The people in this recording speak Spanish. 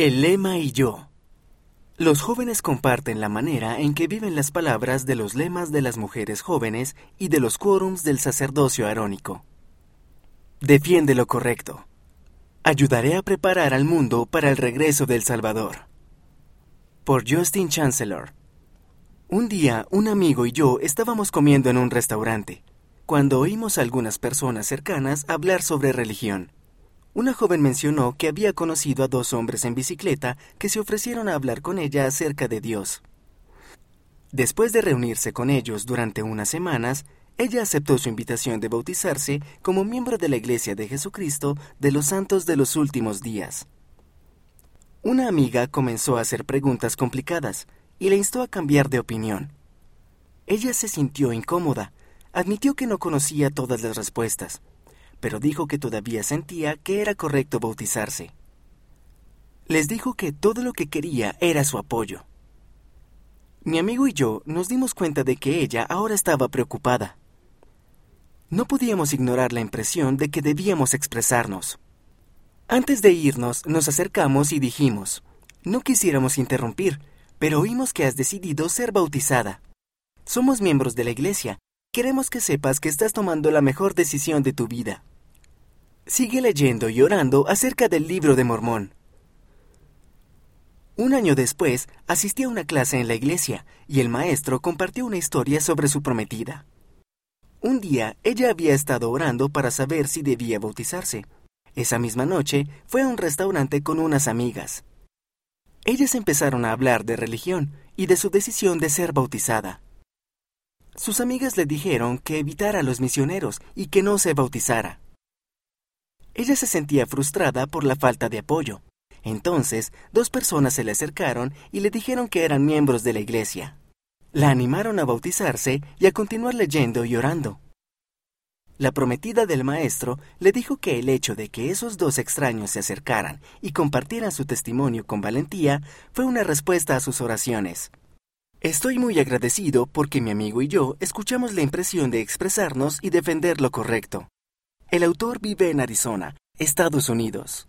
El lema y yo. Los jóvenes comparten la manera en que viven las palabras de los lemas de las mujeres jóvenes y de los quórums del sacerdocio arónico. Defiende lo correcto. Ayudaré a preparar al mundo para el regreso del Salvador. Por Justin Chancellor. Un día, un amigo y yo estábamos comiendo en un restaurante, cuando oímos a algunas personas cercanas hablar sobre religión. Una joven mencionó que había conocido a dos hombres en bicicleta que se ofrecieron a hablar con ella acerca de Dios. Después de reunirse con ellos durante unas semanas, ella aceptó su invitación de bautizarse como miembro de la Iglesia de Jesucristo de los Santos de los Últimos Días. Una amiga comenzó a hacer preguntas complicadas y le instó a cambiar de opinión. Ella se sintió incómoda, admitió que no conocía todas las respuestas, pero dijo que todavía sentía que era correcto bautizarse. Les dijo que todo lo que quería era su apoyo. Mi amigo y yo nos dimos cuenta de que ella ahora estaba preocupada. No podíamos ignorar la impresión de que debíamos expresarnos. Antes de irnos, nos acercamos y dijimos, no quisiéramos interrumpir, pero oímos que has decidido ser bautizada. Somos miembros de la Iglesia. Queremos que sepas que estás tomando la mejor decisión de tu vida. Sigue leyendo y orando acerca del libro de Mormón. Un año después, asistí a una clase en la iglesia y el maestro compartió una historia sobre su prometida. Un día, ella había estado orando para saber si debía bautizarse. Esa misma noche, fue a un restaurante con unas amigas. Ellas empezaron a hablar de religión y de su decisión de ser bautizada. Sus amigas le dijeron que evitara a los misioneros y que no se bautizara. Ella se sentía frustrada por la falta de apoyo. Entonces, dos personas se le acercaron y le dijeron que eran miembros de la iglesia. La animaron a bautizarse y a continuar leyendo y orando. La prometida del maestro le dijo que el hecho de que esos dos extraños se acercaran y compartieran su testimonio con valentía fue una respuesta a sus oraciones. Estoy muy agradecido porque mi amigo y yo escuchamos la impresión de expresarnos y defender lo correcto. El autor vive en Arizona, Estados Unidos.